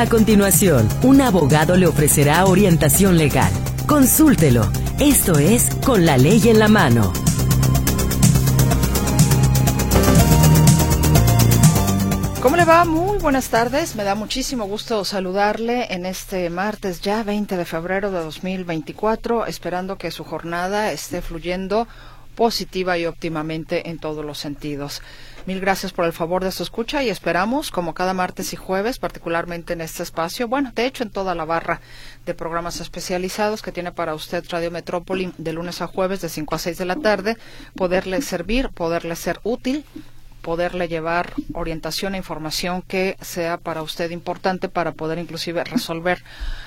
A continuación, un abogado le ofrecerá orientación legal. Consúltelo. Esto es Con la ley en la mano. ¿Cómo le va? Muy buenas tardes. Me da muchísimo gusto saludarle en este martes ya 20 de febrero de 2024, esperando que su jornada esté fluyendo positiva y óptimamente en todos los sentidos. Mil gracias por el favor de su escucha y esperamos, como cada martes y jueves, particularmente en este espacio, bueno, de hecho en toda la barra de programas especializados que tiene para usted Radio Metrópoli de lunes a jueves de 5 a 6 de la tarde, poderle servir, poderle ser útil poderle llevar orientación e información que sea para usted importante para poder inclusive resolver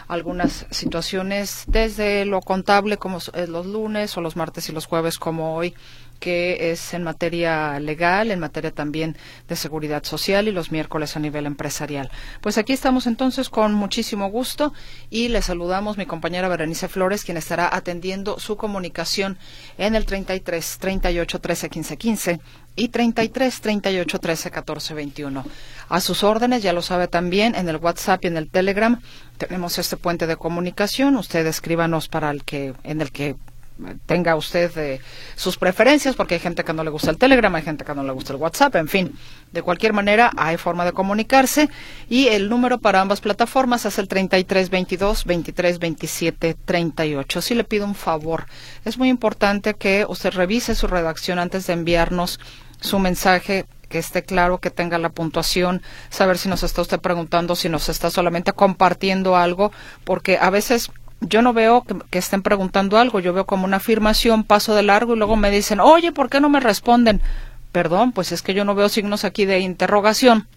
algunas situaciones desde lo contable como los lunes o los martes y los jueves como hoy que es en materia legal, en materia también de seguridad social y los miércoles a nivel empresarial. Pues aquí estamos entonces con muchísimo gusto y le saludamos mi compañera Berenice Flores, quien estará atendiendo su comunicación en el 33 38 13 15 15 y 33 38 13 14 21. A sus órdenes, ya lo sabe también, en el WhatsApp y en el Telegram tenemos este puente de comunicación. Usted escríbanos para el que en el que tenga usted eh, sus preferencias, porque hay gente que no le gusta el Telegram, hay gente que no le gusta el WhatsApp, en fin. De cualquier manera, hay forma de comunicarse y el número para ambas plataformas es el 3322 2327 38. Si le pido un favor, es muy importante que usted revise su redacción antes de enviarnos su mensaje que esté claro, que tenga la puntuación, saber si nos está usted preguntando, si nos está solamente compartiendo algo, porque a veces yo no veo que, estén preguntando algo, yo veo como una afirmación, paso de largo y luego me dicen, oye, ¿por qué no me responden? Perdón, pues es que yo no veo signos aquí de interrogación.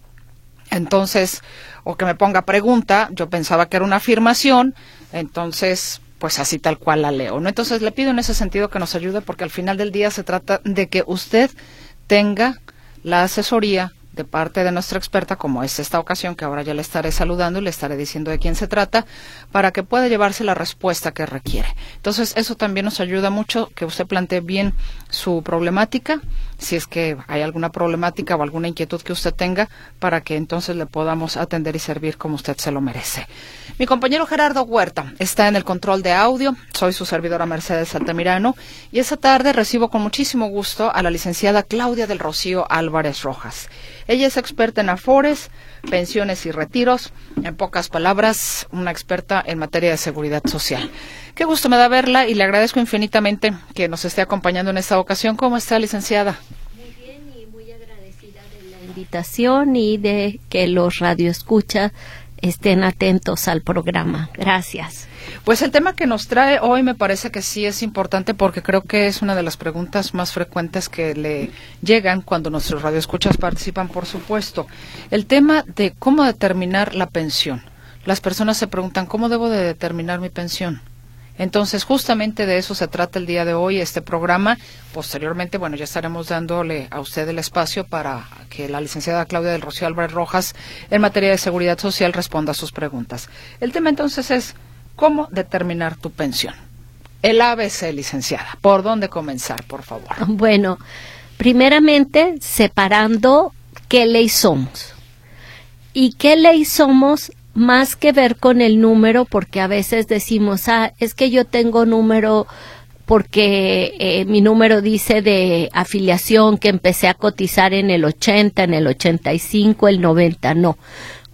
Entonces, o que me ponga pregunta, yo pensaba que era una afirmación, entonces, pues así tal cual la leo. ¿no? Entonces, le pido en ese sentido que nos ayude porque al final del día se trata de que usted tenga la asesoría de parte de nuestra experta, como es esta ocasión, que ahora ya le estaré saludando y le estaré diciendo de quién se trata, para que pueda llevarse la respuesta que requiere. Entonces, eso también nos ayuda mucho que usted plantee bien su problemática, si es que hay alguna problemática o alguna inquietud que usted tenga, para que entonces le podamos atender y servir como usted se lo merece. Mi compañero Gerardo Huerta está en el control de audio, soy su servidora Mercedes Altamirano, y esta tarde recibo con muchísimo gusto a la licenciada Claudia del Rocío Álvarez Rojas. Ella es experta en afores, pensiones y retiros. En pocas palabras, una experta en materia de seguridad social. Qué gusto me da verla y le agradezco infinitamente que nos esté acompañando en esta ocasión. ¿Cómo está, licenciada? Muy bien y muy agradecida de la invitación y de que los radioescuchas estén atentos al programa. Gracias. Pues el tema que nos trae hoy me parece que sí es importante porque creo que es una de las preguntas más frecuentes que le llegan cuando nuestros radioescuchas participan, por supuesto. El tema de cómo determinar la pensión. Las personas se preguntan, ¿cómo debo de determinar mi pensión? Entonces, justamente de eso se trata el día de hoy, este programa. Posteriormente, bueno, ya estaremos dándole a usted el espacio para que la licenciada Claudia del Rocío Álvarez Rojas, en materia de seguridad social, responda a sus preguntas. El tema entonces es cómo determinar tu pensión. El ABC, licenciada. ¿Por dónde comenzar, por favor? Bueno, primeramente, separando qué ley somos. ¿Y qué ley somos más que ver con el número? Porque a veces decimos, ah, es que yo tengo número porque eh, mi número dice de afiliación que empecé a cotizar en el 80, en el 85, el 90, no.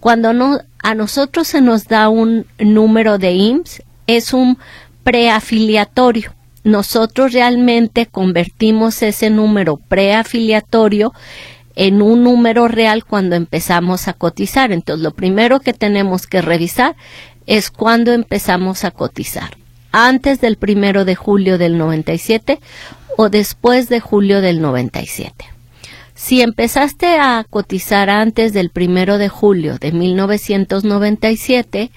Cuando no, a nosotros se nos da un número de IMSS, es un preafiliatorio. Nosotros realmente convertimos ese número preafiliatorio en un número real cuando empezamos a cotizar. Entonces, lo primero que tenemos que revisar es cuando empezamos a cotizar. Antes del primero de julio del 97 o después de julio del 97. Si empezaste a cotizar antes del primero de julio de 1997,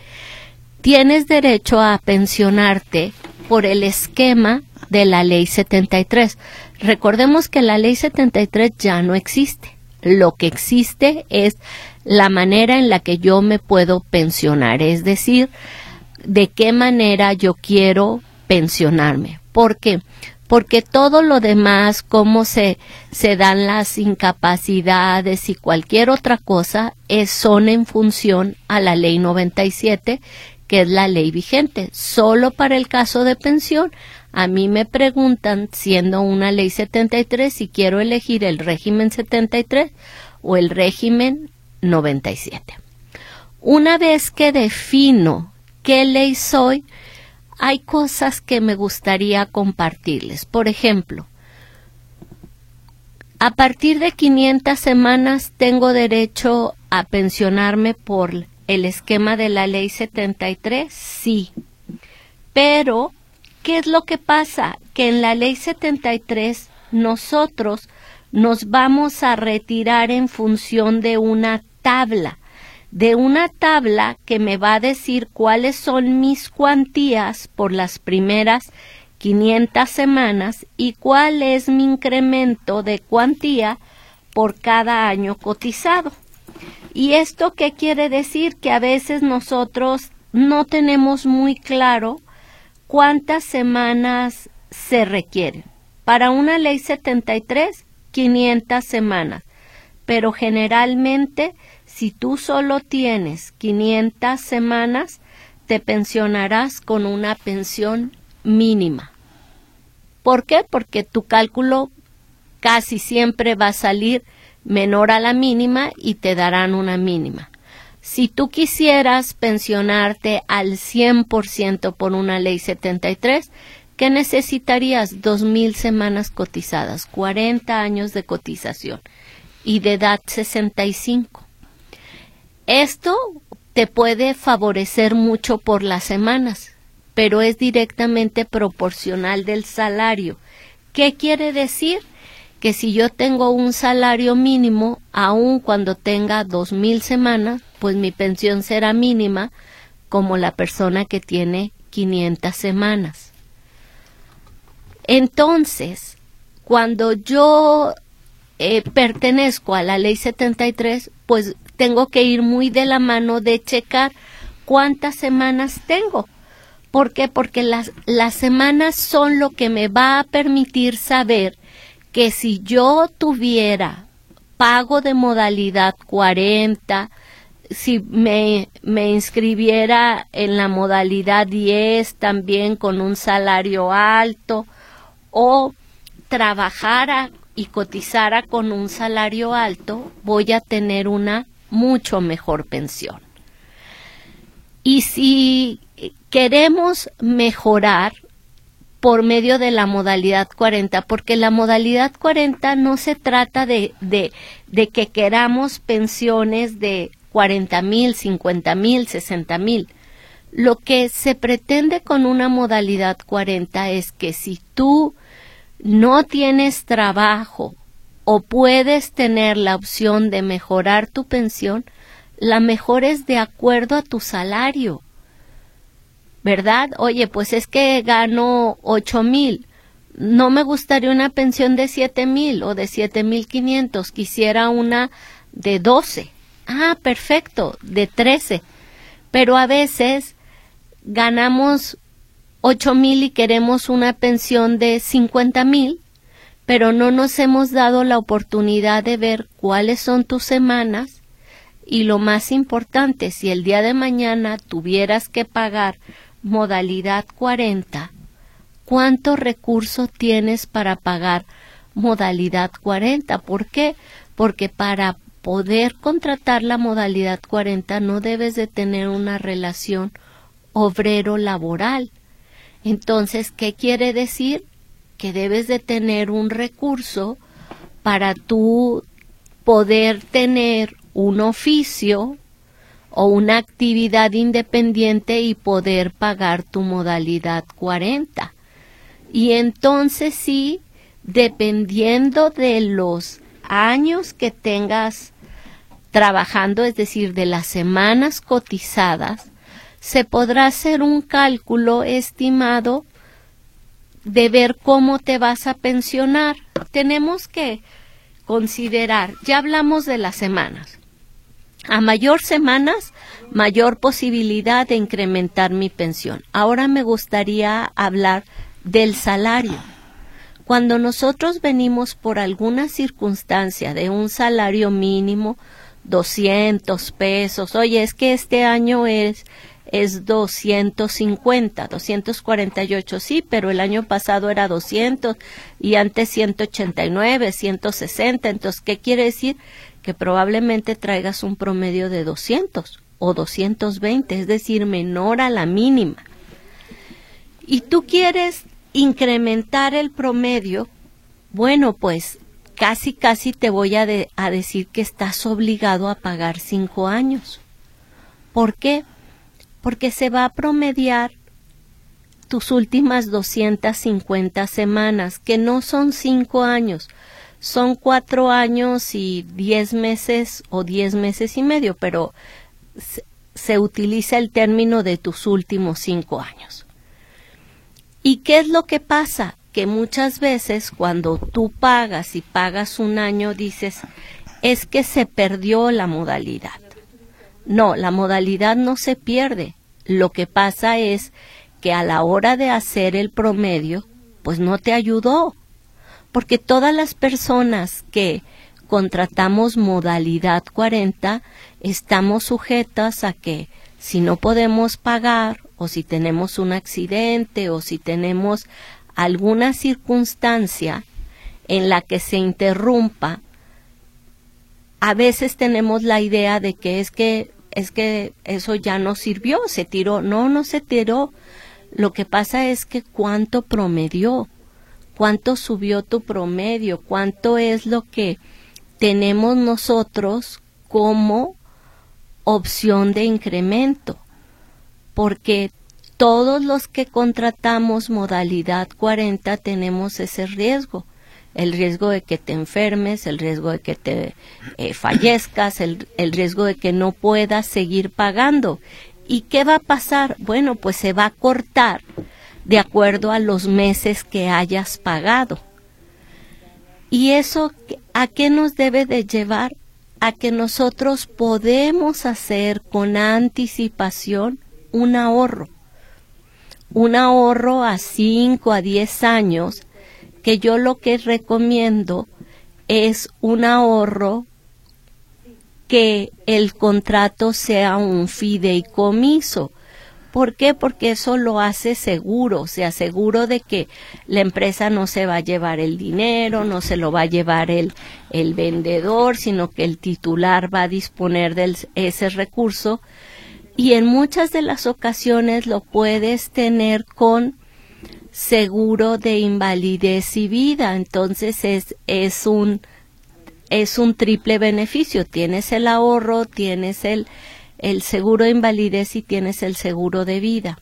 tienes derecho a pensionarte por el esquema de la ley 73. Recordemos que la ley 73 ya no existe. Lo que existe es la manera en la que yo me puedo pensionar, es decir, de qué manera yo quiero pensionarme. Porque porque todo lo demás, cómo se, se dan las incapacidades y cualquier otra cosa, es, son en función a la ley 97, que es la ley vigente. Solo para el caso de pensión, a mí me preguntan, siendo una ley 73, si quiero elegir el régimen 73 o el régimen 97. Una vez que defino qué ley soy, hay cosas que me gustaría compartirles. Por ejemplo, a partir de 500 semanas tengo derecho a pensionarme por el esquema de la ley 73, sí. Pero, ¿qué es lo que pasa? Que en la ley 73 nosotros nos vamos a retirar en función de una tabla de una tabla que me va a decir cuáles son mis cuantías por las primeras 500 semanas y cuál es mi incremento de cuantía por cada año cotizado. ¿Y esto qué quiere decir? Que a veces nosotros no tenemos muy claro cuántas semanas se requieren. Para una ley 73, 500 semanas, pero generalmente si tú solo tienes 500 semanas, te pensionarás con una pensión mínima. ¿Por qué? Porque tu cálculo casi siempre va a salir menor a la mínima y te darán una mínima. Si tú quisieras pensionarte al 100% por una ley 73, ¿qué necesitarías? 2.000 semanas cotizadas, 40 años de cotización y de edad 65. Esto te puede favorecer mucho por las semanas, pero es directamente proporcional del salario. ¿Qué quiere decir? Que si yo tengo un salario mínimo, aun cuando tenga dos mil semanas, pues mi pensión será mínima como la persona que tiene 500 semanas. Entonces, cuando yo eh, pertenezco a la ley 73, pues tengo que ir muy de la mano de checar cuántas semanas tengo. ¿Por qué? Porque las, las semanas son lo que me va a permitir saber que si yo tuviera pago de modalidad 40, si me, me, inscribiera en la modalidad 10 también con un salario alto o trabajara y cotizara con un salario alto, voy a tener una mucho mejor pensión. Y si queremos mejorar por medio de la modalidad 40, porque la modalidad 40 no se trata de, de, de que queramos pensiones de 40 mil, 50 mil, 60 mil. Lo que se pretende con una modalidad 40 es que si tú no tienes trabajo o puedes tener la opción de mejorar tu pensión, la mejor es de acuerdo a tu salario. ¿Verdad? Oye, pues es que gano ocho mil. No me gustaría una pensión de siete mil o de siete mil quinientos. Quisiera una de doce. Ah, perfecto, de trece. Pero a veces ganamos ocho mil y queremos una pensión de cincuenta mil pero no nos hemos dado la oportunidad de ver cuáles son tus semanas y lo más importante, si el día de mañana tuvieras que pagar modalidad 40, ¿cuánto recurso tienes para pagar modalidad 40? ¿Por qué? Porque para poder contratar la modalidad 40 no debes de tener una relación obrero-laboral. Entonces, ¿qué quiere decir? que debes de tener un recurso para tú poder tener un oficio o una actividad independiente y poder pagar tu modalidad 40. Y entonces sí, dependiendo de los años que tengas trabajando, es decir, de las semanas cotizadas, se podrá hacer un cálculo estimado de ver cómo te vas a pensionar. Tenemos que considerar, ya hablamos de las semanas. A mayor semanas, mayor posibilidad de incrementar mi pensión. Ahora me gustaría hablar del salario. Cuando nosotros venimos por alguna circunstancia de un salario mínimo, 200 pesos, oye, es que este año es es 250, 248, sí, pero el año pasado era 200 y antes 189, 160. Entonces, ¿qué quiere decir? Que probablemente traigas un promedio de 200 o 220, es decir, menor a la mínima. Y tú quieres incrementar el promedio, bueno, pues casi, casi te voy a, a decir que estás obligado a pagar cinco años. ¿Por qué? porque se va a promediar tus últimas 250 semanas, que no son cinco años, son cuatro años y diez meses o diez meses y medio, pero se, utiliza el término de tus últimos cinco años. ¿Y qué es lo que pasa? Que muchas veces cuando tú pagas y pagas un año dices, es que se perdió la modalidad. No, la modalidad no se pierde. Lo que pasa es que a la hora de hacer el promedio, pues no te ayudó. Porque todas las personas que contratamos modalidad 40 estamos sujetas a que si no podemos pagar o si tenemos un accidente o si tenemos alguna circunstancia en la que se interrumpa, a veces tenemos la idea de que es que es que eso ya no sirvió, se tiró. No, no se tiró. Lo que pasa es que cuánto promedió, cuánto subió tu promedio, cuánto es lo que tenemos nosotros como opción de incremento. Porque todos los que contratamos modalidad 40 tenemos ese riesgo el riesgo de que te enfermes, el riesgo de que te eh, fallezcas, el, el riesgo de que no puedas seguir pagando. ¿Y qué va a pasar? Bueno, pues se va a cortar de acuerdo a los meses que hayas pagado. ¿Y eso a qué nos debe de llevar? A que nosotros podemos hacer con anticipación un ahorro. Un ahorro a 5 a 10 años que yo lo que recomiendo es un ahorro que el contrato sea un fideicomiso. ¿Por qué? Porque eso lo hace seguro, se aseguro de que la empresa no se va a llevar el dinero, no se lo va a llevar el, el vendedor, sino que el titular va a disponer de ese recurso. Y en muchas de las ocasiones lo puedes tener con seguro de invalidez y vida. Entonces es, es un es un triple beneficio. Tienes el ahorro, tienes el, el seguro de invalidez y tienes el seguro de vida.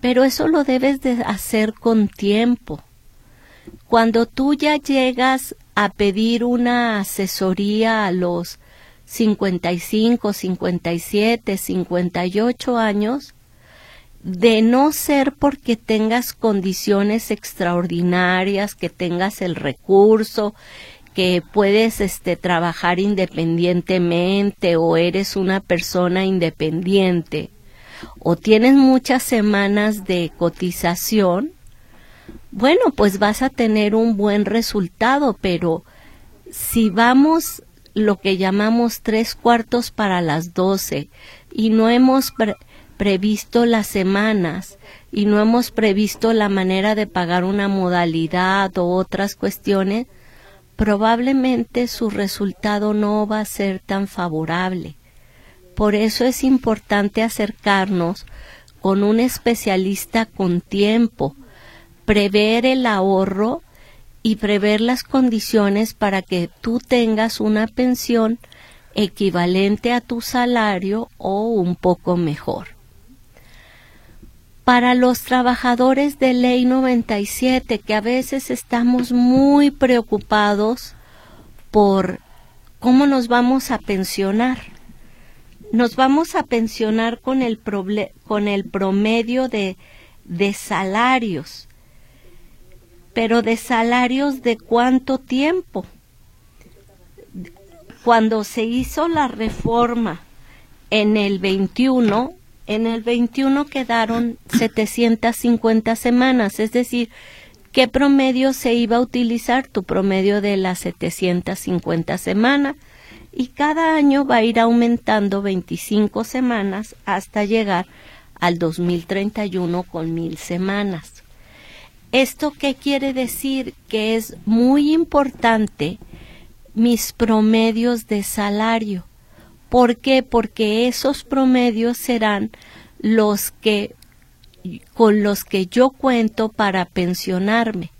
Pero eso lo debes de hacer con tiempo. Cuando tú ya llegas a pedir una asesoría a los 55, 57, 58 años, de no ser porque tengas condiciones extraordinarias, que tengas el recurso, que puedes este trabajar independientemente o eres una persona independiente o tienes muchas semanas de cotización, bueno, pues vas a tener un buen resultado, pero si vamos lo que llamamos tres cuartos para las doce y no hemos previsto las semanas y no hemos previsto la manera de pagar una modalidad o otras cuestiones, probablemente su resultado no va a ser tan favorable. Por eso es importante acercarnos con un especialista con tiempo, prever el ahorro y prever las condiciones para que tú tengas una pensión equivalente a tu salario o un poco mejor para los trabajadores de ley 97, que a veces estamos muy preocupados por cómo nos vamos a pensionar. Nos vamos a pensionar con el, con el promedio de, de salarios, pero de salarios de cuánto tiempo. Cuando se hizo la reforma en el 21, en el 21 quedaron 750 semanas, es decir, ¿Qué promedio se iba a utilizar? Tu promedio de las 750 semanas. Y cada año va a ir aumentando 25 semanas hasta llegar al 2031 con mil semanas. ¿Esto qué quiere decir? Que es muy importante mis promedios de salario. ¿Por qué? Porque esos promedios serán los que con los que yo cuento para pensionarme.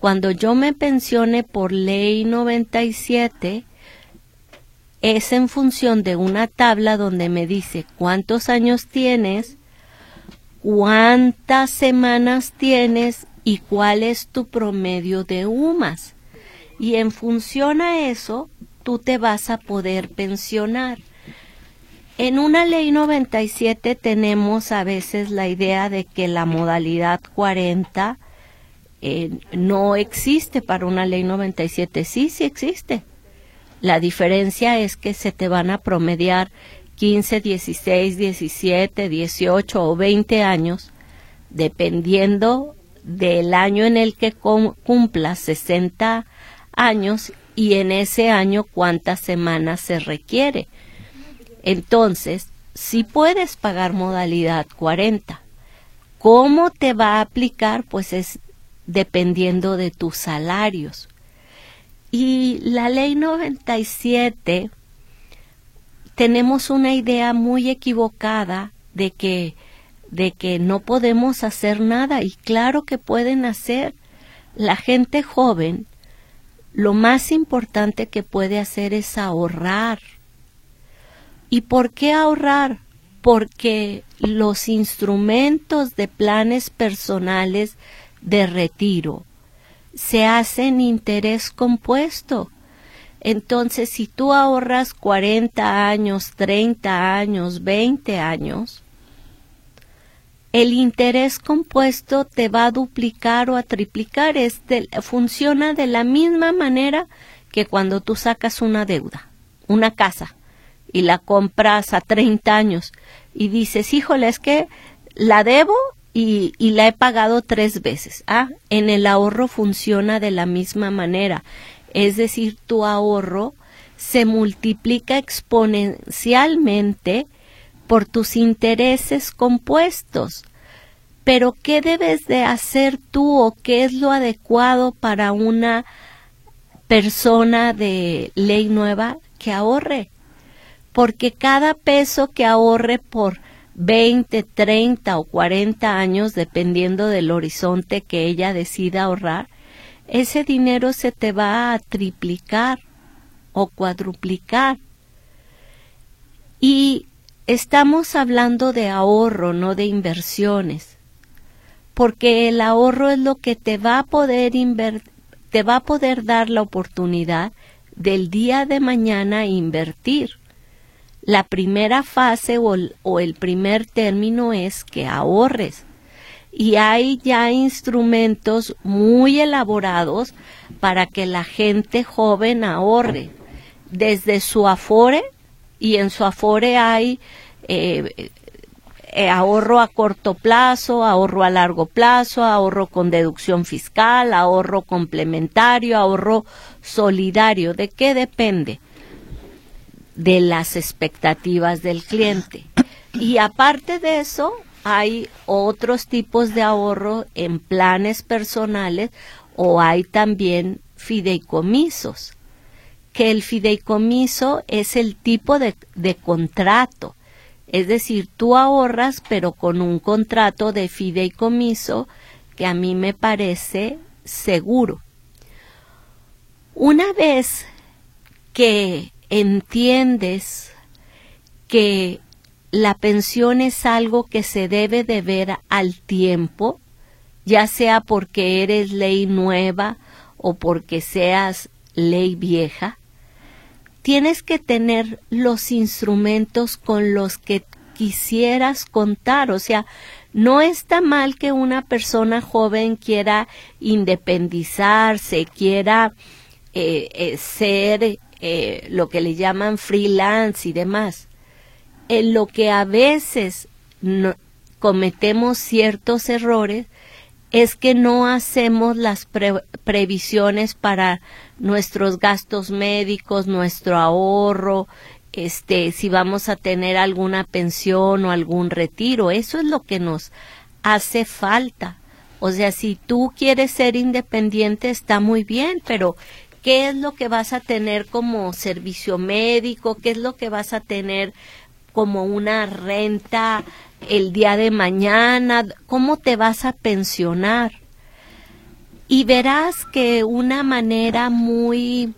Cuando yo me pensione por ley 97, es en función de una tabla donde me dice cuántos años tienes, cuántas semanas tienes y cuál es tu promedio de UMAS. Y en función a eso, tú te vas a poder pensionar. En una ley 97 tenemos a veces la idea de que la modalidad 40 eh, no existe para una ley 97. Sí, sí existe. La diferencia es que se te van a promediar 15, 16, 17, 18 o 20 años, dependiendo del año en el que cumplas 60 años y en ese año cuántas semanas se requiere. Entonces, si puedes pagar modalidad 40, ¿cómo te va a aplicar? Pues es dependiendo de tus salarios. Y la ley 97 tenemos una idea muy equivocada de que de que no podemos hacer nada y claro que pueden hacer la gente joven lo más importante que puede hacer es ahorrar ¿Y por qué ahorrar? Porque los instrumentos de planes personales de retiro se hacen interés compuesto. Entonces, si tú ahorras 40 años, 30 años, 20 años, el interés compuesto te va a duplicar o a triplicar. Este, funciona de la misma manera que cuando tú sacas una deuda, una casa y la compras a 30 años y dices, híjole, es que la debo y, y, la he pagado tres veces. Ah, en el ahorro funciona de la misma manera. Es decir, tu ahorro se multiplica exponencialmente por tus intereses compuestos. Pero ¿qué debes de hacer tú o qué es lo adecuado para una persona de ley nueva que ahorre? porque cada peso que ahorre por 20, 30 o 40 años, dependiendo del horizonte que ella decida ahorrar, ese dinero se te va a triplicar o cuadruplicar. Y estamos hablando de ahorro, no de inversiones, porque el ahorro es lo que te va a poder te va a poder dar la oportunidad del día de mañana invertir. La primera fase o el, primer término es que ahorres. Y hay ya instrumentos muy elaborados para que la gente joven ahorre. Desde su afore, y en su afore hay eh, eh, ahorro a corto plazo, ahorro a largo plazo, ahorro con deducción fiscal, ahorro complementario, ahorro solidario. ¿De qué depende? de las expectativas del cliente. Y aparte de eso, hay otros tipos de ahorro en planes personales o hay también fideicomisos, que el fideicomiso es el tipo de, de contrato. Es decir, tú ahorras pero con un contrato de fideicomiso que a mí me parece seguro. Una vez que entiendes que la pensión es algo que se debe de ver al tiempo, ya sea porque eres ley nueva o porque seas ley vieja, tienes que tener los instrumentos con los que quisieras contar. O sea, no está mal que una persona joven quiera independizarse, quiera eh, eh, ser eh, lo que le llaman freelance y demás, en lo que a veces cometemos ciertos errores es que no hacemos las previsiones para nuestros gastos médicos, nuestro ahorro, este, si vamos a tener alguna pensión o algún retiro. Eso es lo que nos hace falta. O sea, si tú quieres ser independiente está muy bien, pero ¿qué es lo que vas a tener como servicio médico? ¿Qué es lo que vas a tener como una renta el día de mañana, cómo te vas a pensionar. Y verás que una manera muy,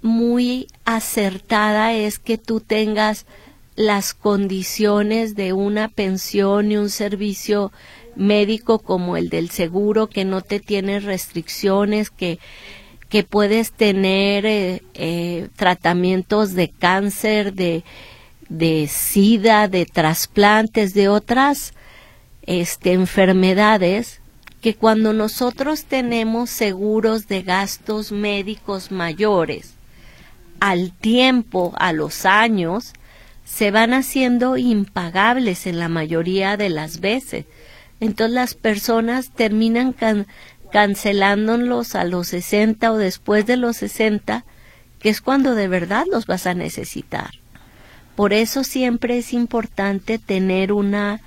muy acertada es que tú tengas las condiciones de una pensión y un servicio médico como el del seguro, que no te tiene restricciones, que, que puedes tener eh, eh, tratamientos de cáncer, de de sida, de trasplantes, de otras este, enfermedades, que cuando nosotros tenemos seguros de gastos médicos mayores, al tiempo, a los años, se van haciendo impagables en la mayoría de las veces. Entonces las personas terminan cancelándolos a los 60 o después de los 60, que es cuando de verdad los vas a necesitar. Por eso siempre es importante tener una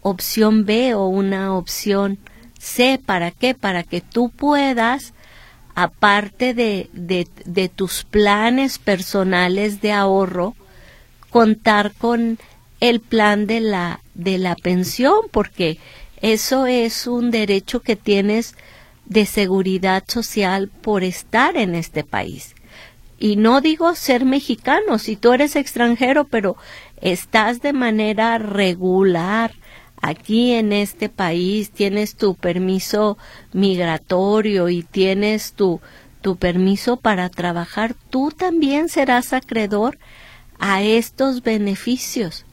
opción B o una opción C. ¿Para qué? Para que tú puedas, aparte de, de, tus planes personales de ahorro, contar con el plan de la, de la pensión, porque eso es un derecho que tienes de seguridad social por estar en este país. Y no digo ser mexicano, si tú eres extranjero, pero estás de manera regular aquí en este país, tienes tu permiso migratorio y tienes tu, tu permiso para trabajar, tú también serás acreedor a estos beneficios.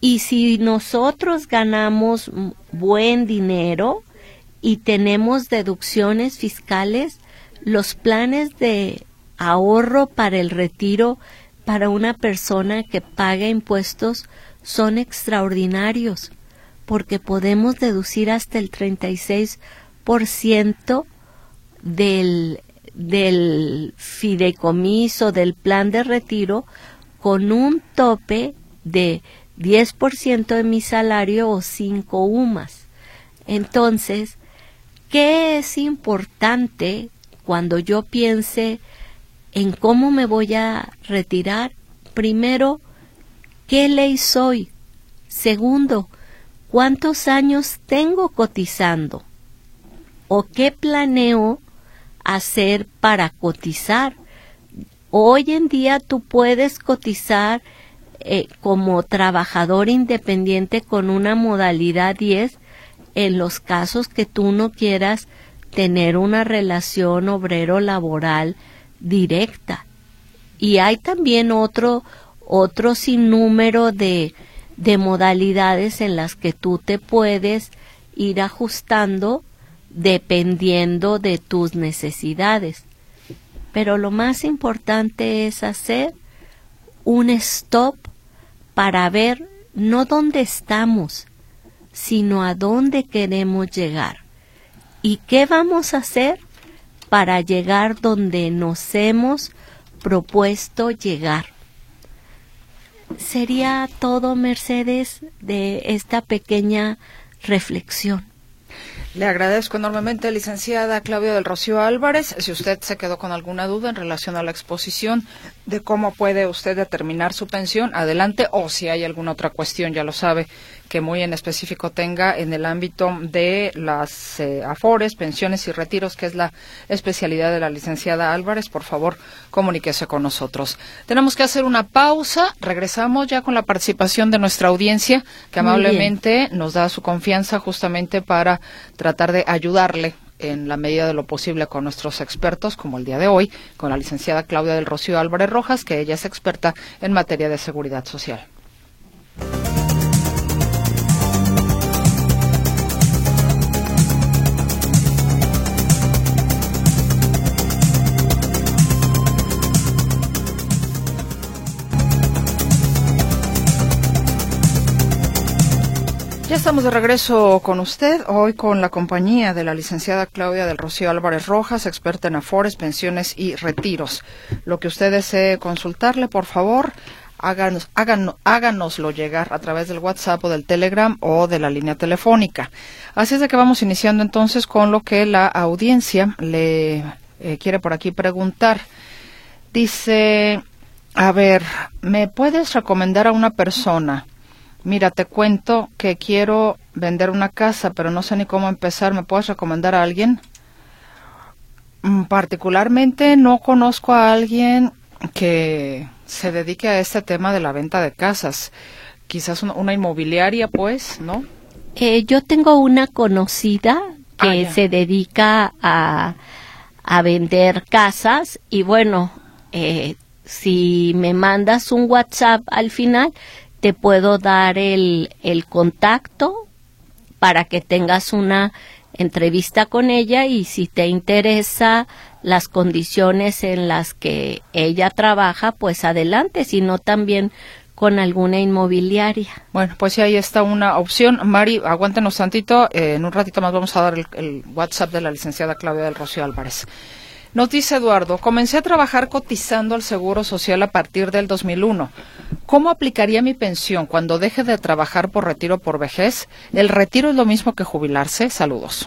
Y si nosotros ganamos buen dinero y tenemos deducciones fiscales, los planes de ahorro para el retiro para una persona que paga impuestos son extraordinarios porque podemos deducir hasta el 36% del, del fideicomiso, del plan de retiro, con un tope de 10% de mi salario o 5 UMAS. Entonces, ¿qué es importante cuando yo piense en cómo me voy a retirar. Primero, ¿qué ley soy? Segundo, ¿cuántos años tengo cotizando? ¿O qué planeo hacer para cotizar? Hoy en día tú puedes cotizar eh, como trabajador independiente con una modalidad 10 en los casos que tú no quieras tener una relación obrero-laboral directa. Y hay también otro, otro sinnúmero de, de modalidades en las que tú te puedes ir ajustando dependiendo de tus necesidades. Pero lo más importante es hacer un stop para ver no dónde estamos, sino a dónde queremos llegar. ¿Y qué vamos a hacer para llegar donde nos hemos propuesto llegar. Sería todo, Mercedes, de esta pequeña reflexión. Le agradezco enormemente, licenciada Claudia del Rocío Álvarez. Si usted se quedó con alguna duda en relación a la exposición de cómo puede usted determinar su pensión, adelante. O si hay alguna otra cuestión, ya lo sabe, que muy en específico tenga en el ámbito de las eh, afores, pensiones y retiros, que es la especialidad de la licenciada Álvarez, por favor, comuníquese con nosotros. Tenemos que hacer una pausa. Regresamos ya con la participación de nuestra audiencia, que amablemente nos da su confianza justamente para tratar de ayudarle en la medida de lo posible con nuestros expertos, como el día de hoy, con la licenciada Claudia del Rocío Álvarez Rojas, que ella es experta en materia de seguridad social. Ya estamos de regreso con usted, hoy con la compañía de la licenciada Claudia del Rocío Álvarez Rojas, experta en afores, pensiones y retiros. Lo que usted desee consultarle, por favor, háganos, háganoslo llegar a través del WhatsApp o del Telegram o de la línea telefónica. Así es de que vamos iniciando entonces con lo que la audiencia le eh, quiere por aquí preguntar. Dice, a ver, ¿me puedes recomendar a una persona? Mira, te cuento que quiero vender una casa, pero no sé ni cómo empezar. ¿Me puedes recomendar a alguien? Mm, particularmente no conozco a alguien que se dedique a este tema de la venta de casas. Quizás una, inmobiliaria, pues, ¿no? Eh, yo tengo una conocida que ah, se dedica a, a, vender casas y bueno, eh, si me mandas un WhatsApp al final, te puedo dar el, el contacto para que tengas una entrevista con ella y si te interesa las condiciones en las que ella trabaja, pues adelante, sino también con alguna inmobiliaria. Bueno, pues ahí está una opción. Mari, aguántenos tantito. Eh, en un ratito más vamos a dar el, el WhatsApp de la licenciada Claudia del Rocío Álvarez. Nos dice Eduardo, comencé a trabajar cotizando al Seguro Social a partir del 2001. ¿Cómo aplicaría mi pensión cuando deje de trabajar por retiro por vejez? ¿El retiro es lo mismo que jubilarse? Saludos.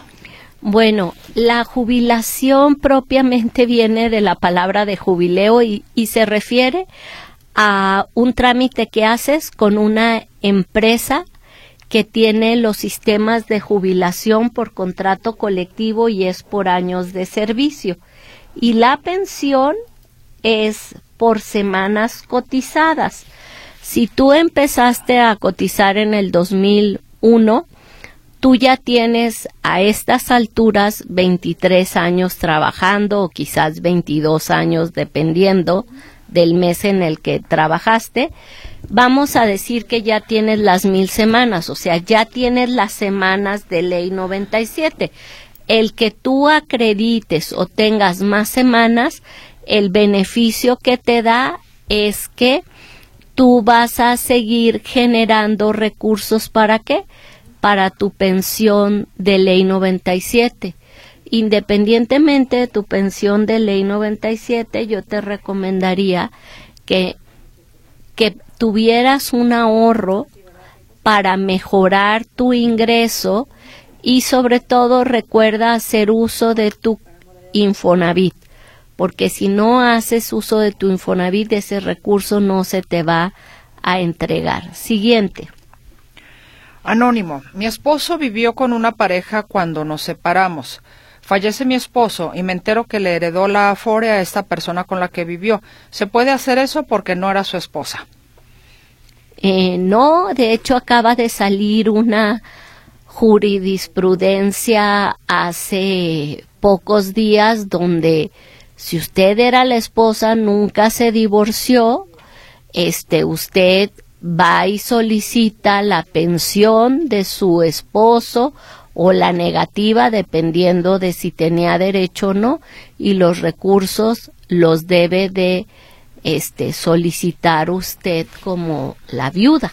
Bueno, la jubilación propiamente viene de la palabra de jubileo y, y se refiere a un trámite que haces con una empresa que tiene los sistemas de jubilación por contrato colectivo y es por años de servicio y la pensión es por semanas cotizadas. Si tú empezaste a cotizar en el 2001, tú ya tienes a estas alturas 23 años trabajando o quizás 22 años dependiendo del mes en el que trabajaste, vamos a decir que ya tienes las mil semanas, o sea, ya tienes las semanas de ley 97 el que tú acredites o tengas más semanas, el beneficio que te da es que tú vas a seguir generando recursos para qué? Para tu pensión de ley 97. Independientemente de tu pensión de ley 97, yo te recomendaría que, que tuvieras un ahorro para mejorar tu ingreso y sobre todo recuerda hacer uso de tu Infonavit, porque si no haces uso de tu Infonavit, ese recurso no se te va a entregar. Siguiente. Anónimo. Mi esposo vivió con una pareja cuando nos separamos. Fallece mi esposo y me entero que le heredó la Afore a esta persona con la que vivió. ¿Se puede hacer eso porque no era su esposa? Eh, no, de hecho acaba de salir una jurisprudencia hace pocos días donde si usted era la esposa, nunca se divorció, este usted va y solicita la pensión de su esposo o la negativa dependiendo de si tenía derecho o no y los recursos los debe de este solicitar usted como la viuda.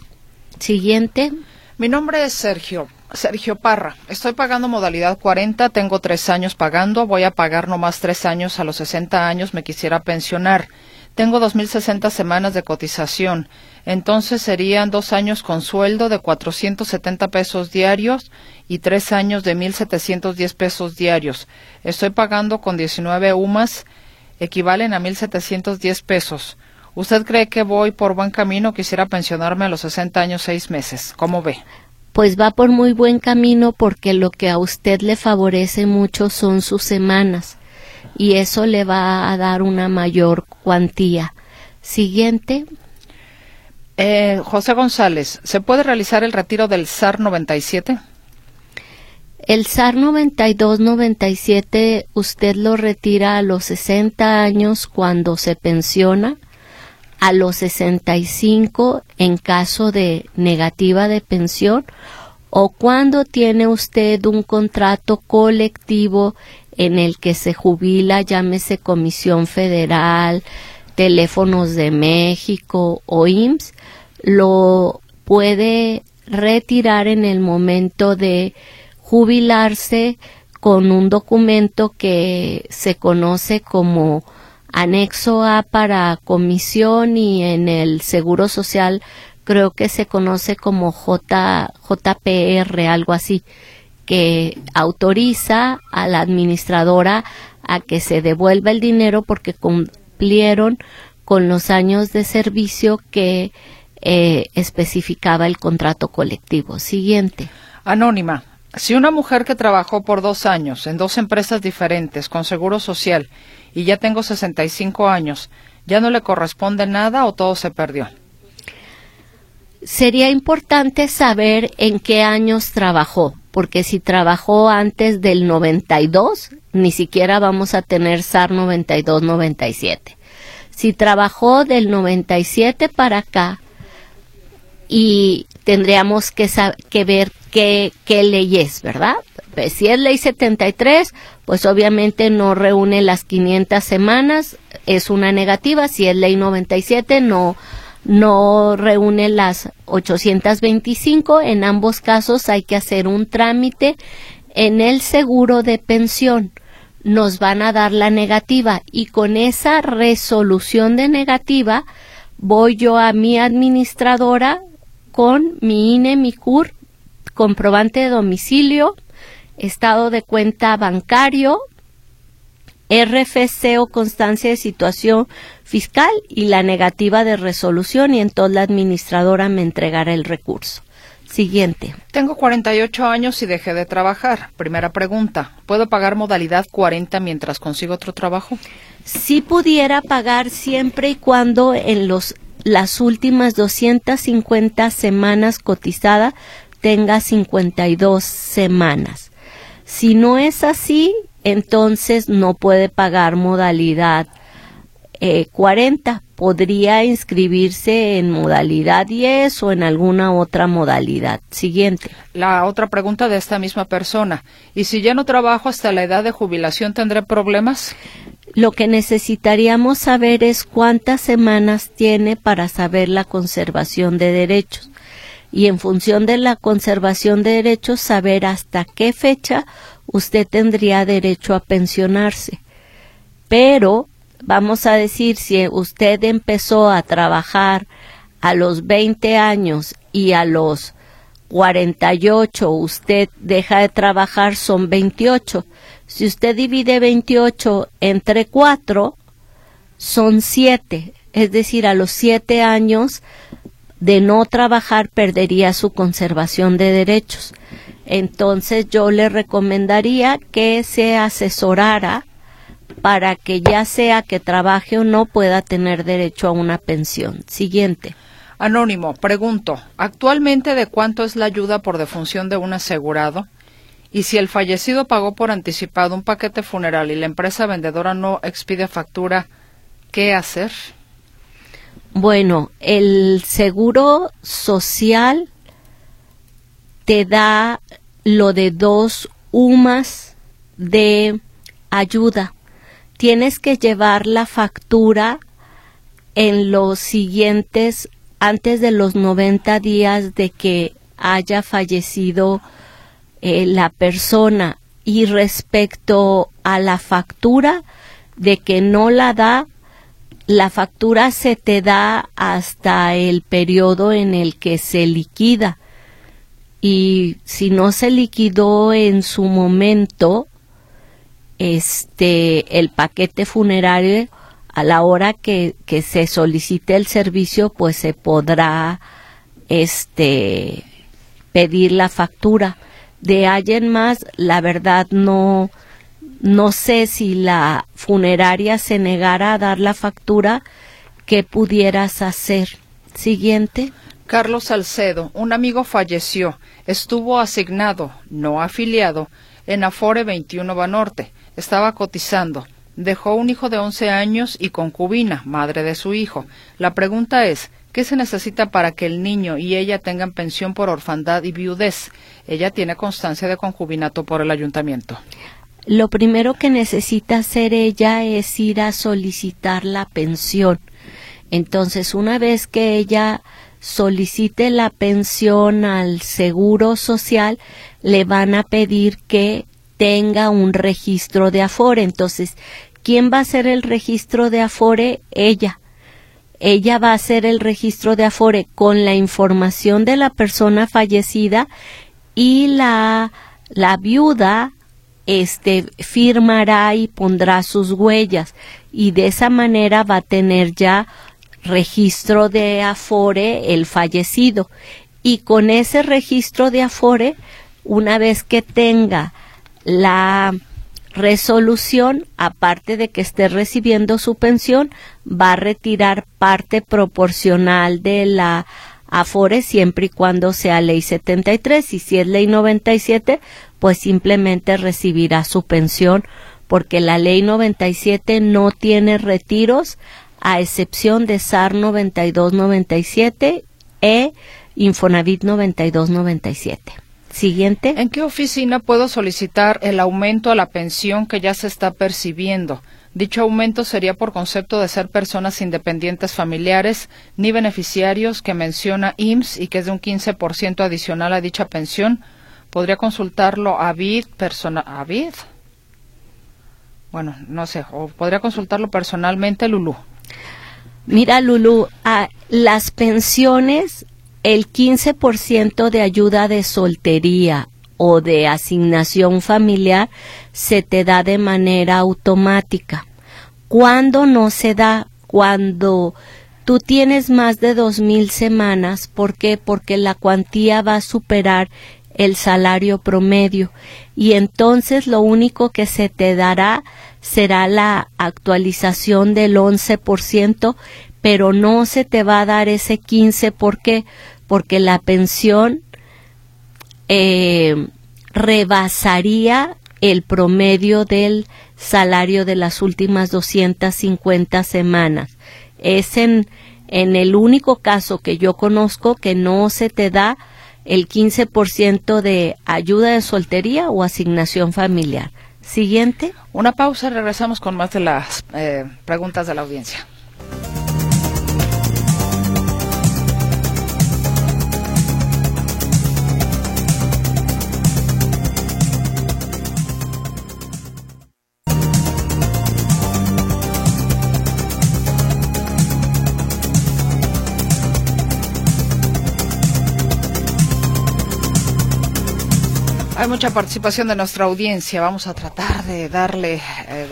Siguiente. Mi nombre es Sergio. Sergio Parra, estoy pagando modalidad 40, tengo tres años pagando, voy a pagar nomás tres años, a los 60 años me quisiera pensionar. Tengo 2.060 semanas de cotización, entonces serían dos años con sueldo de 470 pesos diarios y tres años de 1.710 pesos diarios. Estoy pagando con 19 UMAS, equivalen a 1.710 pesos. ¿Usted cree que voy por buen camino? Quisiera pensionarme a los 60 años seis meses. ¿Cómo ve? Pues va por muy buen camino porque lo que a usted le favorece mucho son sus semanas y eso le va a dar una mayor cuantía. Siguiente. Eh, José González, ¿se puede realizar el retiro del SAR 97? El SAR 92-97 usted lo retira a los 60 años cuando se pensiona a los 65 en caso de negativa de pensión o cuando tiene usted un contrato colectivo en el que se jubila, llámese Comisión Federal, Teléfonos de México o IMSS, lo puede retirar en el momento de jubilarse con un documento que se conoce como anexo A para comisión y en el Seguro Social creo que se conoce como J, JPR, algo así, que autoriza a la administradora a que se devuelva el dinero porque cumplieron con los años de servicio que eh, especificaba el contrato colectivo. Siguiente. Anónima. Si una mujer que trabajó por dos años en dos empresas diferentes con seguro social y ya tengo 65 años, ¿ya no le corresponde nada o todo se perdió? Sería importante saber en qué años trabajó, porque si trabajó antes del 92, ni siquiera vamos a tener SAR 92-97. Si trabajó del 97 para acá, y tendríamos que, que ver qué, qué ley es, ¿verdad? Pues si es ley 73, pues obviamente no reúne las 500 semanas, es una negativa. Si es ley 97, no, no reúne las 825. En ambos casos hay que hacer un trámite en el seguro de pensión. Nos van a dar la negativa y con esa resolución de negativa voy yo a mi administradora con mi INE, mi CUR, comprobante de domicilio, estado de cuenta bancario, RFC o constancia de situación fiscal y la negativa de resolución y entonces la administradora me entregará el recurso. Siguiente. Tengo 48 años y dejé de trabajar. Primera pregunta. ¿Puedo pagar modalidad 40 mientras consigo otro trabajo? Sí pudiera pagar siempre y cuando en los las últimas 250 semanas cotizada tenga 52 semanas. Si no es así, entonces no puede pagar modalidad 40. Eh, Podría inscribirse en modalidad 10 o en alguna otra modalidad. Siguiente. La otra pregunta de esta misma persona. ¿Y si ya no trabajo hasta la edad de jubilación, tendré problemas? Lo que necesitaríamos saber es cuántas semanas tiene para saber la conservación de derechos y en función de la conservación de derechos saber hasta qué fecha usted tendría derecho a pensionarse. Pero vamos a decir, si usted empezó a trabajar a los 20 años y a los 48 usted deja de trabajar, son 28. Si usted divide 28 entre 4, son 7. Es decir, a los 7 años de no trabajar perdería su conservación de derechos. Entonces yo le recomendaría que se asesorara para que ya sea que trabaje o no pueda tener derecho a una pensión. Siguiente. Anónimo, pregunto, ¿actualmente de cuánto es la ayuda por defunción de un asegurado? Y si el fallecido pagó por anticipado un paquete funeral y la empresa vendedora no expide factura, ¿qué hacer? Bueno, el seguro social te da lo de dos UMAS de ayuda tienes que llevar la factura en los siguientes, antes de los 90 días de que haya fallecido eh, la persona. Y respecto a la factura, de que no la da, la factura se te da hasta el periodo en el que se liquida. Y si no se liquidó en su momento, este el paquete funerario a la hora que, que se solicite el servicio pues se podrá este pedir la factura de alguien más la verdad no no sé si la funeraria se negara a dar la factura qué pudieras hacer siguiente Carlos Salcedo un amigo falleció estuvo asignado no afiliado en Afore 21 Banorte estaba cotizando. Dejó un hijo de 11 años y concubina, madre de su hijo. La pregunta es, ¿qué se necesita para que el niño y ella tengan pensión por orfandad y viudez? Ella tiene constancia de concubinato por el ayuntamiento. Lo primero que necesita hacer ella es ir a solicitar la pensión. Entonces, una vez que ella solicite la pensión al Seguro Social, le van a pedir que tenga un registro de Afore. Entonces, ¿quién va a hacer el registro de Afore? Ella. Ella va a hacer el registro de Afore con la información de la persona fallecida y la, la viuda este firmará y pondrá sus huellas. Y de esa manera va a tener ya registro de Afore el fallecido. Y con ese registro de Afore una vez que tenga la resolución, aparte de que esté recibiendo su pensión, va a retirar parte proporcional de la Afore siempre y cuando sea ley 73 y si es ley 97, pues simplemente recibirá su pensión porque la ley 97 no tiene retiros a excepción de SAR 9297 e Infonavit 9297. Siguiente. ¿En qué oficina puedo solicitar el aumento a la pensión que ya se está percibiendo? Dicho aumento sería por concepto de ser personas independientes familiares ni beneficiarios que menciona IMSS y que es de un 15% adicional a dicha pensión. ¿Podría consultarlo a BID persona a BID? Bueno, no sé, o podría consultarlo personalmente Lulú. Mira, Lulú, a las pensiones el 15% de ayuda de soltería o de asignación familiar se te da de manera automática. ¿Cuándo no se da? Cuando tú tienes más de dos mil semanas. ¿Por qué? Porque la cuantía va a superar el salario promedio y entonces lo único que se te dará será la actualización del 11%, pero no se te va a dar ese 15%. ¿Por qué? porque la pensión eh, rebasaría el promedio del salario de las últimas 250 semanas. Es en, en el único caso que yo conozco que no se te da el 15% de ayuda de soltería o asignación familiar. Siguiente. Una pausa, regresamos con más de las eh, preguntas de la audiencia. Hay mucha participación de nuestra audiencia. Vamos a tratar de darle eh,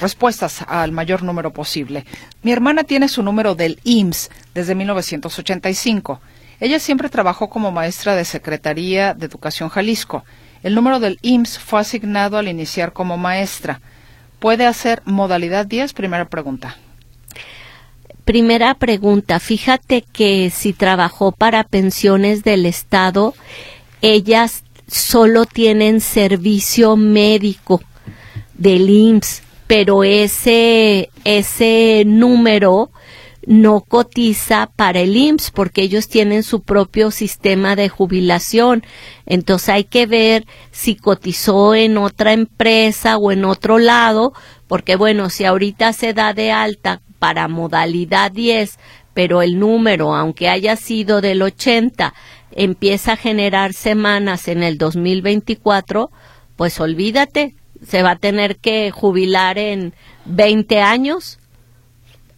respuestas al mayor número posible. Mi hermana tiene su número del IMSS desde 1985. Ella siempre trabajó como maestra de Secretaría de Educación Jalisco. El número del IMSS fue asignado al iniciar como maestra. ¿Puede hacer modalidad 10? Primera pregunta. Primera pregunta. Fíjate que si trabajó para pensiones del Estado, ellas solo tienen servicio médico del IMSS, pero ese, ese número no cotiza para el IMSS porque ellos tienen su propio sistema de jubilación. Entonces hay que ver si cotizó en otra empresa o en otro lado, porque bueno, si ahorita se da de alta para modalidad 10, pero el número, aunque haya sido del 80, empieza a generar semanas en el 2024, pues olvídate, se va a tener que jubilar en 20 años,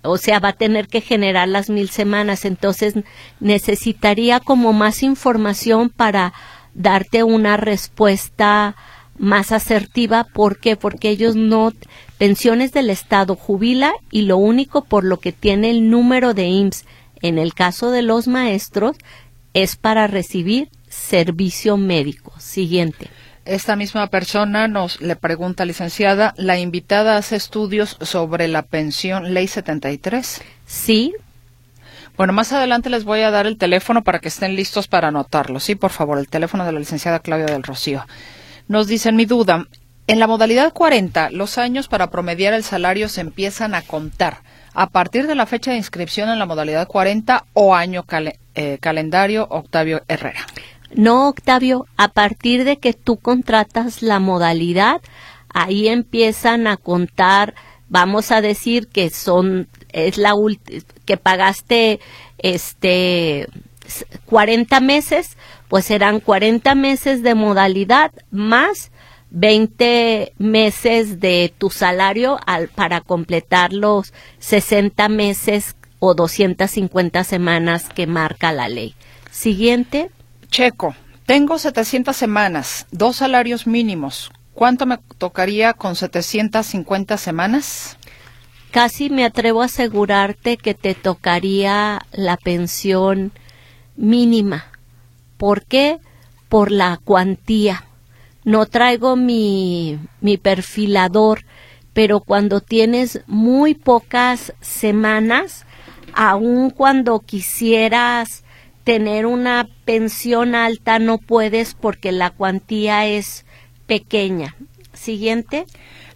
o sea, va a tener que generar las mil semanas, entonces necesitaría como más información para darte una respuesta más asertiva. ¿Por qué? Porque ellos no, pensiones del Estado jubila y lo único por lo que tiene el número de IMSS en el caso de los maestros es para recibir servicio médico. Siguiente. Esta misma persona nos le pregunta, licenciada, ¿la invitada hace estudios sobre la pensión Ley 73? Sí. Bueno, más adelante les voy a dar el teléfono para que estén listos para anotarlo. Sí, por favor, el teléfono de la licenciada Claudia del Rocío. Nos dicen mi duda. En la modalidad 40, los años para promediar el salario se empiezan a contar a partir de la fecha de inscripción en la modalidad 40 o año eh, calendario Octavio Herrera. No, Octavio, a partir de que tú contratas la modalidad, ahí empiezan a contar, vamos a decir que son, es la que pagaste este 40 meses, pues serán 40 meses de modalidad más 20 meses de tu salario al, para completar los 60 meses o 250 semanas que marca la ley. Siguiente. Checo, tengo 700 semanas, dos salarios mínimos. ¿Cuánto me tocaría con 750 semanas? Casi me atrevo a asegurarte que te tocaría la pensión mínima. ¿Por qué? Por la cuantía. No traigo mi, mi perfilador, pero cuando tienes muy pocas semanas, aun cuando quisieras tener una pensión alta, no puedes porque la cuantía es pequeña. Siguiente.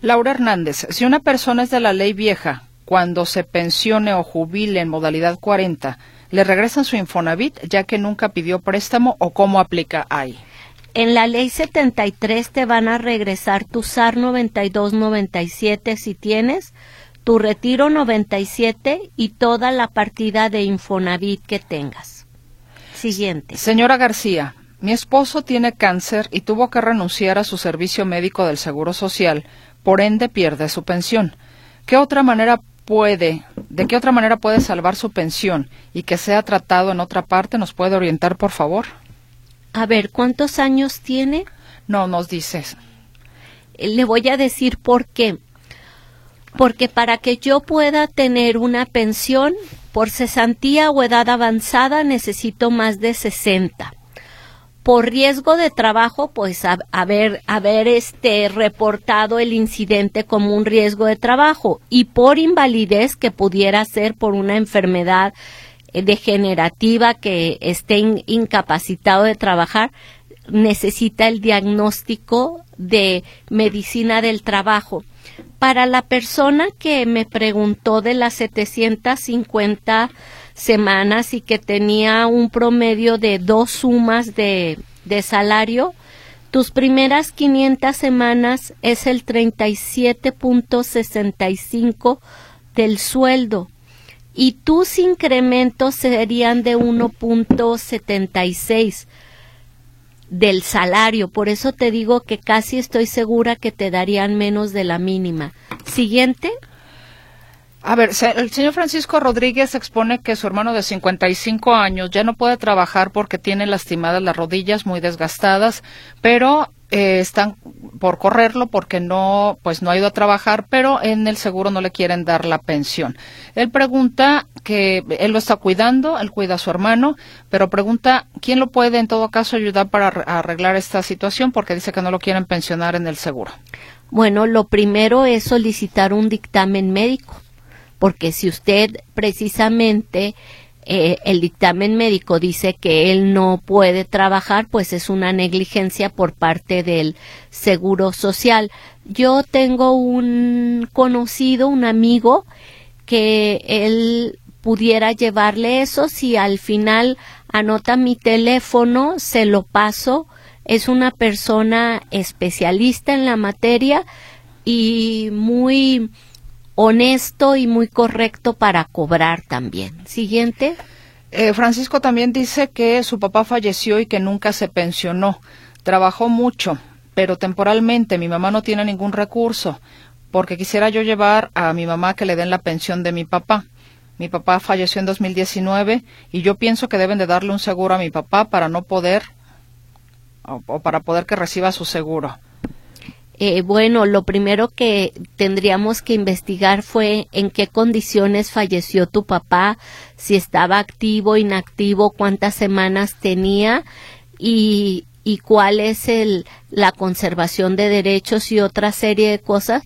Laura Hernández, si una persona es de la ley vieja, cuando se pensione o jubile en modalidad 40, ¿le regresan su Infonavit ya que nunca pidió préstamo o cómo aplica ahí? En la ley 73 te van a regresar tu SAR 9297 si tienes, tu retiro 97 y toda la partida de Infonavit que tengas. Siguiente. Señora García, mi esposo tiene cáncer y tuvo que renunciar a su servicio médico del Seguro Social, por ende pierde su pensión. ¿Qué otra manera puede, de qué otra manera puede salvar su pensión y que sea tratado en otra parte? ¿Nos puede orientar, por favor? A ver, ¿cuántos años tiene? No nos dices. Le voy a decir por qué. Porque para que yo pueda tener una pensión por cesantía o edad avanzada necesito más de 60 por riesgo de trabajo, pues haber, haber este reportado el incidente como un riesgo de trabajo y por invalidez que pudiera ser por una enfermedad eh, degenerativa que esté incapacitado de trabajar, necesita el diagnóstico de medicina del trabajo. Para la persona que me preguntó de las 750 semanas y que tenía un promedio de dos sumas de, de salario, tus primeras 500 semanas es el 37.65 del sueldo y tus incrementos serían de 1.76 del salario. Por eso te digo que casi estoy segura que te darían menos de la mínima. Siguiente. A ver, el señor Francisco Rodríguez expone que su hermano de 55 años ya no puede trabajar porque tiene lastimadas las rodillas muy desgastadas, pero eh, están por correrlo porque no, pues no ha ido a trabajar, pero en el seguro no le quieren dar la pensión. Él pregunta que él lo está cuidando, él cuida a su hermano, pero pregunta quién lo puede en todo caso ayudar para arreglar esta situación porque dice que no lo quieren pensionar en el seguro. Bueno, lo primero es solicitar un dictamen médico porque si usted precisamente eh, el dictamen médico dice que él no puede trabajar, pues es una negligencia por parte del Seguro Social. Yo tengo un conocido, un amigo, que él pudiera llevarle eso. Si al final anota mi teléfono, se lo paso. Es una persona especialista en la materia y muy honesto y muy correcto para cobrar también. Siguiente. Eh, Francisco también dice que su papá falleció y que nunca se pensionó. Trabajó mucho, pero temporalmente mi mamá no tiene ningún recurso, porque quisiera yo llevar a mi mamá que le den la pensión de mi papá. Mi papá falleció en 2019 y yo pienso que deben de darle un seguro a mi papá para no poder o para poder que reciba su seguro. Eh, bueno, lo primero que tendríamos que investigar fue en qué condiciones falleció tu papá, si estaba activo, inactivo, cuántas semanas tenía y, y cuál es el, la conservación de derechos y otra serie de cosas.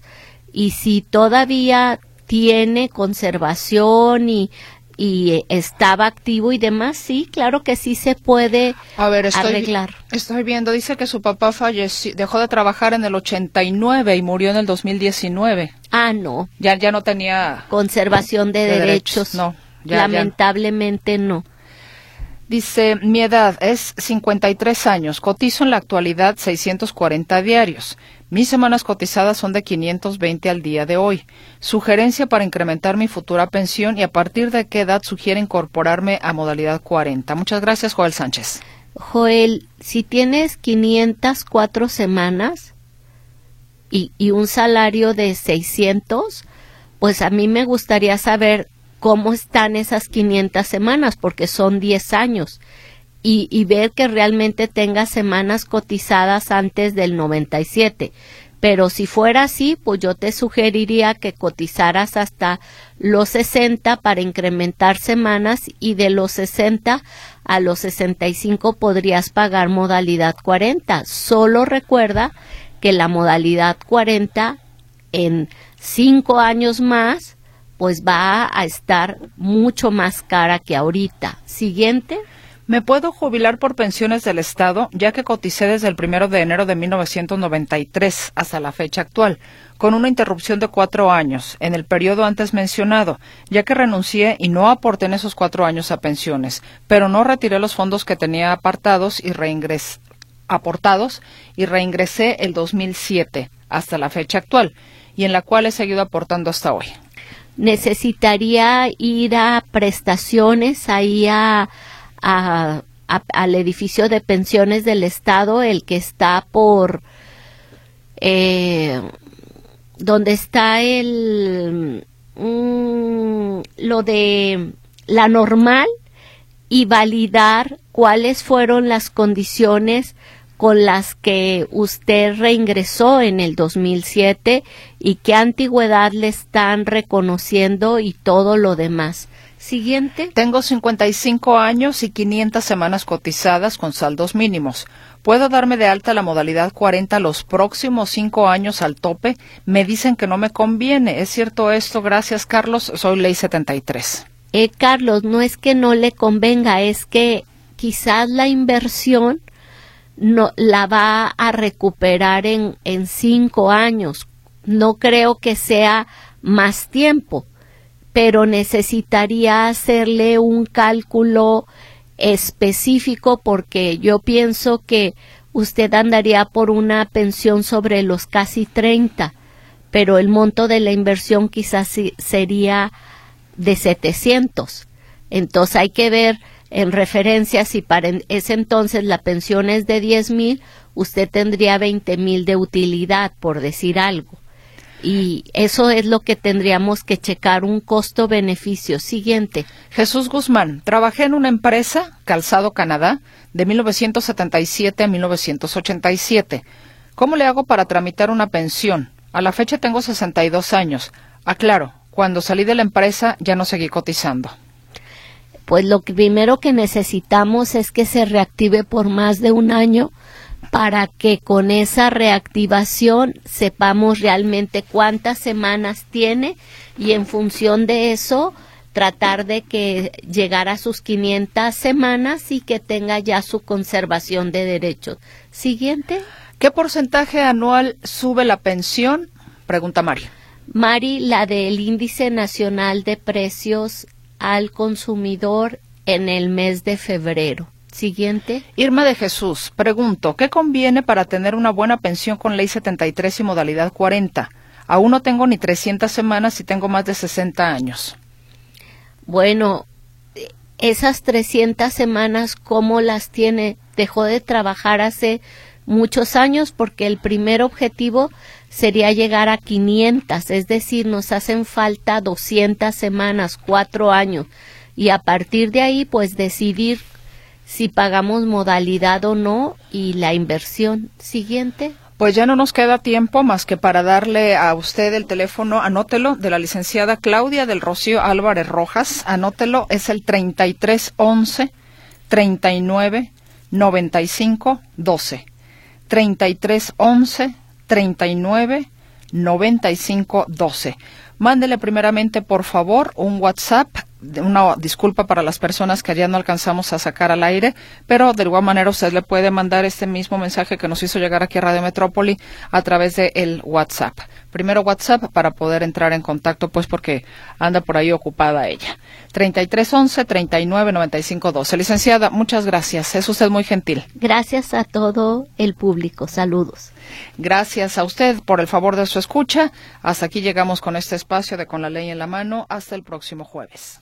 Y si todavía tiene conservación y y eh, estaba activo y demás, sí, claro que sí se puede A ver, estoy, arreglar. Estoy viendo, dice que su papá falleció, dejó de trabajar en el 89 y murió en el 2019. Ah, no. Ya, ya no tenía conservación de, derechos. No, lamentablemente no. Dice, mi edad es 53 años, cotizo en la actualidad 640 diarios. Mis semanas cotizadas son de 520 al día de hoy. Sugerencia para incrementar mi futura pensión y a partir de qué edad sugiere incorporarme a modalidad 40. Muchas gracias, Joel Sánchez. Joel, si tienes 504 semanas y, un salario de 600, pues a mí me gustaría saber cómo están esas 500 semanas, porque son 10 años y, ver que realmente tenga semanas cotizadas antes del 97. Pero si fuera así, pues yo te sugeriría que cotizaras hasta los 60 para incrementar semanas y de los 60 a los 65 podrías pagar modalidad 40. Solo recuerda que la modalidad 40 en 5 años más pues va a estar mucho más cara que ahorita. Siguiente. Me puedo jubilar por pensiones del Estado, ya que coticé desde el primero de enero de 1993 hasta la fecha actual, con una interrupción de cuatro años en el periodo antes mencionado, ya que renuncié y no aporté en esos cuatro años a pensiones, pero no retiré los fondos que tenía apartados y reingresé aportados y reingresé el 2007 hasta la fecha actual, y en la cual he seguido aportando hasta hoy. Necesitaría ir a prestaciones ahí a al edificio de pensiones del Estado, el que está por eh, donde está el mm, lo de la normal y validar cuáles fueron las condiciones con las que usted reingresó en el 2007 y qué antigüedad le están reconociendo y todo lo demás. Siguiente. Tengo 55 años y 500 semanas cotizadas con saldos mínimos. ¿Puedo darme de alta la modalidad 40 los próximos cinco años al tope? Me dicen que no me conviene. ¿Es cierto esto? Gracias, Carlos. Soy Ley 73. Eh, Carlos, no es que no le convenga, es que quizás la inversión no la va a recuperar en, en cinco años. No creo que sea más tiempo pero necesitaría hacerle un cálculo específico porque yo pienso que usted andaría por una pensión sobre los casi 30, pero el monto de la inversión quizás sería de 700. Entonces hay que ver en referencia si para ese entonces la pensión es de 10 mil, usted tendría 20 mil de utilidad, por decir algo y eso es lo que tendríamos que checar un costo-beneficio. Siguiente. Jesús Guzmán, trabajé en una empresa, Calzado Canadá, de 1977 a 1987. ¿Cómo le hago para tramitar una pensión? A la fecha tengo 62 años. Aclaro, cuando salí de la empresa ya no seguí cotizando. Pues lo primero que necesitamos es que se reactive por más de un año para que con esa reactivación sepamos realmente cuántas semanas tiene y en función de eso tratar de que llegara a sus 500 semanas y que tenga ya su conservación de derechos. Siguiente. ¿Qué porcentaje anual sube la pensión? Pregunta Mari. Mari, la del índice nacional de precios al consumidor en el mes de febrero. Siguiente. Irma de Jesús, pregunto, ¿qué conviene para tener una buena pensión con ley 73 y modalidad 40? Aún no tengo ni 300 semanas y tengo más de 60 años. Bueno, esas 300 semanas, ¿cómo las tiene? Dejó de trabajar hace muchos años porque el primer objetivo sería llegar a 500, es decir, nos hacen falta 200 semanas, cuatro años, y a partir de ahí, pues decidir si pagamos modalidad o no y la inversión siguiente. Pues ya no nos queda tiempo más que para darle a usted el teléfono, anótelo, de la licenciada Claudia del Rocío Álvarez Rojas. Anótelo, es el 3311 39 95 12. 3311 39 95 12. Mándele primeramente, por favor, un WhatsApp una disculpa para las personas que ya no alcanzamos a sacar al aire, pero de igual manera usted le puede mandar este mismo mensaje que nos hizo llegar aquí a Radio Metrópoli a través de el WhatsApp. Primero WhatsApp para poder entrar en contacto, pues porque anda por ahí ocupada ella. 3311 399512. Licenciada, muchas gracias. Es usted muy gentil. Gracias a todo el público. Saludos. Gracias a usted por el favor de su escucha. Hasta aquí llegamos con este espacio de Con la Ley en la Mano. Hasta el próximo jueves.